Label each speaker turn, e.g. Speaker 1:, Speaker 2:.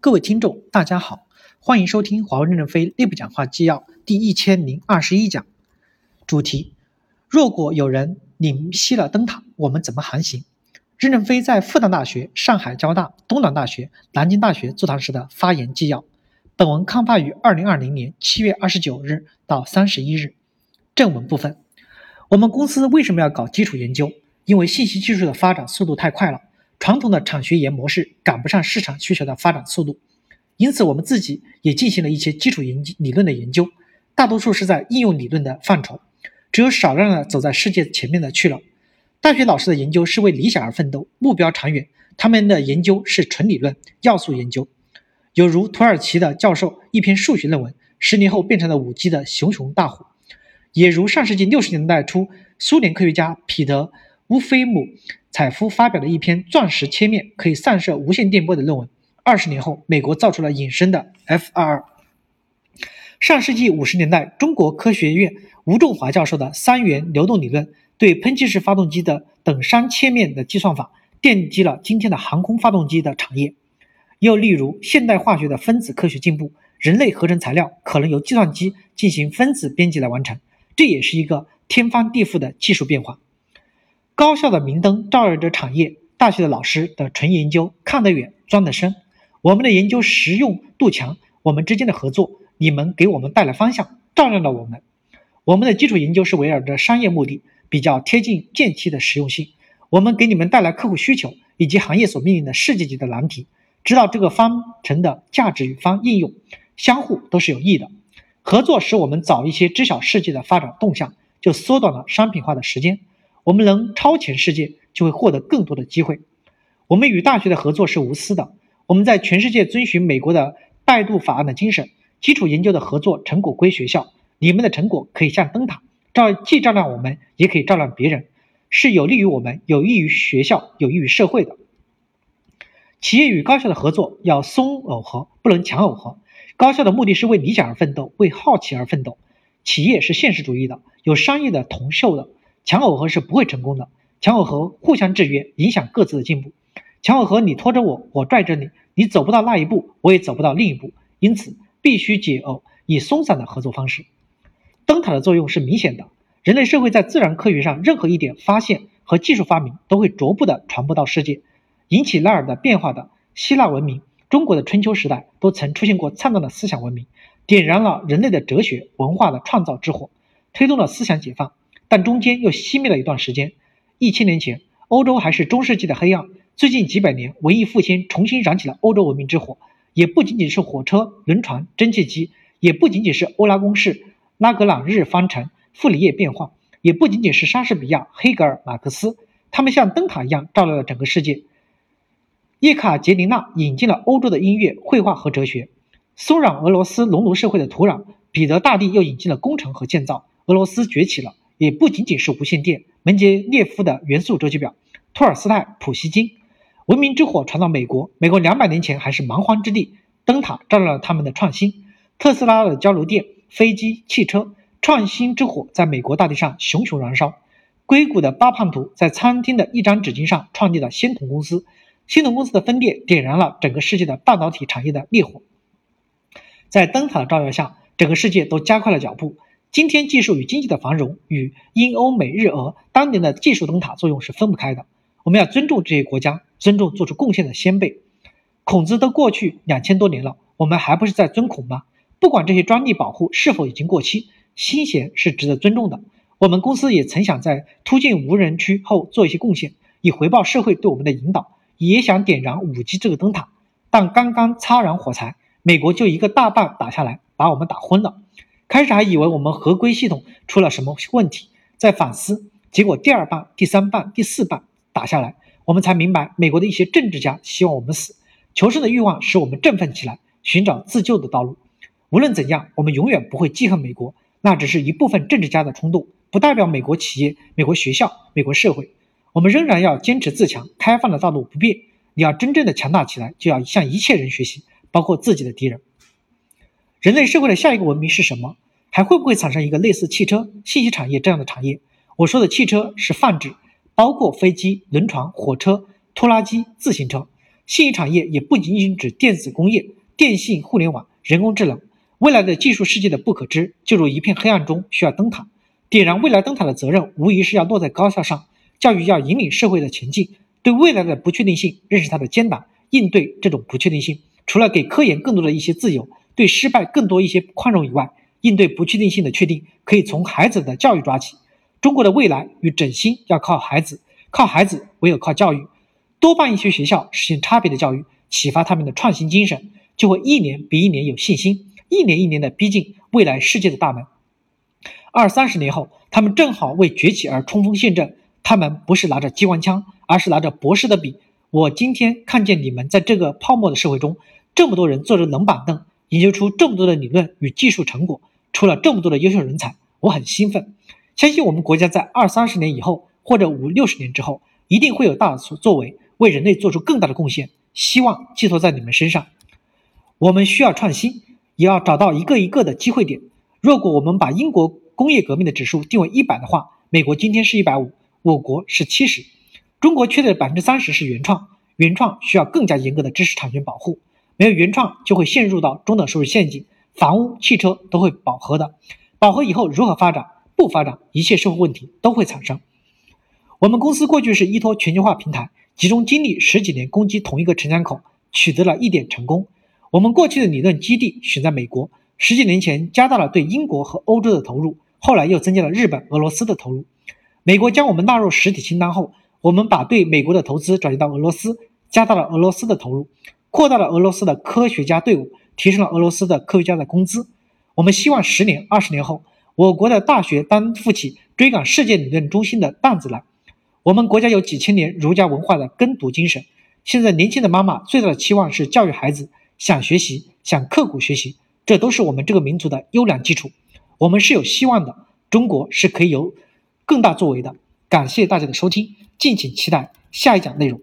Speaker 1: 各位听众，大家好，欢迎收听华为任正非内部讲话纪要第一千零二十一讲。主题：若果有人领熄了灯塔，我们怎么航行？任正非在复旦大学、上海交大、东南大学、南京大学座谈时的发言纪要。本文刊发于二零二零年七月二十九日到三十一日。正文部分：我们公司为什么要搞基础研究？因为信息技术的发展速度太快了。传统的产学研模式赶不上市场需求的发展速度，因此我们自己也进行了一些基础研理论的研究，大多数是在应用理论的范畴，只有少量的走在世界前面的去了。大学老师的研究是为理想而奋斗，目标长远，他们的研究是纯理论要素研究，有如土耳其的教授一篇数学论文，十年后变成了五 G 的熊熊大火，也如上世纪六十年代初苏联科学家彼得乌菲姆。采夫发表了一篇钻石切面可以散射无线电波的论文。二十年后，美国造出了隐身的 F 二二。上世纪五十年代，中国科学院吴仲华教授的三元流动理论对喷气式发动机的等熵切面的计算法，奠基了今天的航空发动机的产业。又例如，现代化学的分子科学进步，人类合成材料可能由计算机进行分子编辑来完成，这也是一个天翻地覆的技术变化。高校的明灯照耀着产业，大学的老师的纯研究看得远，钻得深。我们的研究实用度强，我们之间的合作，你们给我们带来方向，照亮了我们。我们的基础研究是围绕着商业目的，比较贴近近期的实用性。我们给你们带来客户需求以及行业所面临的世界级的难题，知道这个方程的价值与方应用，相互都是有益的。合作使我们早一些知晓世界的发展动向，就缩短了商品化的时间。我们能超前世界，就会获得更多的机会。我们与大学的合作是无私的。我们在全世界遵循美国的拜杜法案的精神，基础研究的合作成果归学校。你们的成果可以像灯塔，照既照亮我们，也可以照亮别人，是有利于我们，有益于学校，有益于社会的。企业与高校的合作要松耦合，不能强耦合。高校的目的是为理想而奋斗，为好奇而奋斗。企业是现实主义的，有商业的同秀的。强耦合是不会成功的，强耦合互相制约，影响各自的进步。强耦合，你拖着我，我拽着你，你走不到那一步，我也走不到另一步。因此，必须解耦，以松散的合作方式。灯塔的作用是明显的。人类社会在自然科学上任何一点发现和技术发明，都会逐步的传播到世界，引起那儿的变化的希腊文明、中国的春秋时代，都曾出现过灿烂的思想文明，点燃了人类的哲学文化的创造之火，推动了思想解放。但中间又熄灭了一段时间。一千年前，欧洲还是中世纪的黑暗。最近几百年，文艺复兴重新燃起了欧洲文明之火。也不仅仅是火车、轮船、蒸汽机，也不仅仅是欧拉公式、拉格朗日方程、傅里叶变换，也不仅仅是莎士比亚、黑格尔、马克思，他们像灯塔一样照亮了整个世界。叶卡捷琳娜引进了欧洲的音乐、绘画和哲学，松软俄罗斯农奴社会的土壤。彼得大帝又引进了工程和建造，俄罗斯崛起了。也不仅仅是无线电，门捷列夫的元素周期表，托尔斯泰、普希金，文明之火传到美国。美国两百年前还是蛮荒之地，灯塔照亮了他们的创新。特斯拉的交流电、飞机、汽车，创新之火在美国大地上熊熊燃烧。硅谷的巴胖图在餐厅的一张纸巾上创立了仙童公司，仙童公司的分裂点燃了整个世界的半导体产业的烈火。在灯塔的照耀下，整个世界都加快了脚步。今天技术与经济的繁荣与英欧美日俄当年的技术灯塔作用是分不开的。我们要尊重这些国家，尊重做出贡献的先辈。孔子都过去两千多年了，我们还不是在尊孔吗？不管这些专利保护是否已经过期，新贤是值得尊重的。我们公司也曾想在突进无人区后做一些贡献，以回报社会对我们的引导，也想点燃五 G 这个灯塔。但刚刚擦燃火柴，美国就一个大棒打下来，把我们打昏了。开始还以为我们合规系统出了什么问题，在反思，结果第二棒、第三棒、第四棒打下来，我们才明白，美国的一些政治家希望我们死，求生的欲望使我们振奋起来，寻找自救的道路。无论怎样，我们永远不会记恨美国，那只是一部分政治家的冲动，不代表美国企业、美国学校、美国社会。我们仍然要坚持自强，开放的道路不变。你要真正的强大起来，就要向一切人学习，包括自己的敌人。人类社会的下一个文明是什么？还会不会产生一个类似汽车、信息产业这样的产业？我说的汽车是泛指，包括飞机、轮船、火车、拖拉机、自行车。信息产业也不仅仅指电子工业、电信、互联网、人工智能。未来的技术世界的不可知，就如一片黑暗中需要灯塔。点燃未来灯塔的责任，无疑是要落在高校上。教育要引领社会的前进，对未来的不确定性认识它的艰难，应对这种不确定性。除了给科研更多的一些自由，对失败更多一些宽容以外，应对不确定性的确定，可以从孩子的教育抓起。中国的未来与振兴要靠孩子，靠孩子唯有靠教育。多办一些学校，实现差别的教育，启发他们的创新精神，就会一年比一年有信心，一年一年的逼近未来世界的大门。二三十年后，他们正好为崛起而冲锋陷阵。他们不是拿着机关枪，而是拿着博士的笔。我今天看见你们在这个泡沫的社会中，这么多人坐着冷板凳，研究出这么多的理论与技术成果，出了这么多的优秀人才，我很兴奋。相信我们国家在二三十年以后，或者五六十年之后，一定会有大所作为。为人类做出更大的贡献，希望寄托在你们身上。我们需要创新，也要找到一个一个的机会点。如果我们把英国工业革命的指数定为一百的话，美国今天是一百五，我国是七十。中国缺的百分之三十是原创，原创需要更加严格的知识产权保护。没有原创，就会陷入到中等收入陷阱。房屋、汽车都会饱和的，饱和以后如何发展？不发展，一切社会问题都会产生。我们公司过去是依托全球化平台。集中精力十几年攻击同一个城墙口，取得了一点成功。我们过去的理论基地选在美国，十几年前加大了对英国和欧洲的投入，后来又增加了日本、俄罗斯的投入。美国将我们纳入实体清单后，我们把对美国的投资转移到俄罗斯，加大了俄罗斯的投入，扩大了俄罗斯的科学家队伍，提升了俄罗斯的科学家的工资。我们希望十年、二十年后，我国的大学担负起追赶世界理论中心的担子来。我们国家有几千年儒家文化的耕读精神，现在年轻的妈妈最大的期望是教育孩子，想学习，想刻苦学习，这都是我们这个民族的优良基础。我们是有希望的，中国是可以有更大作为的。感谢大家的收听，敬请期待下一讲内容。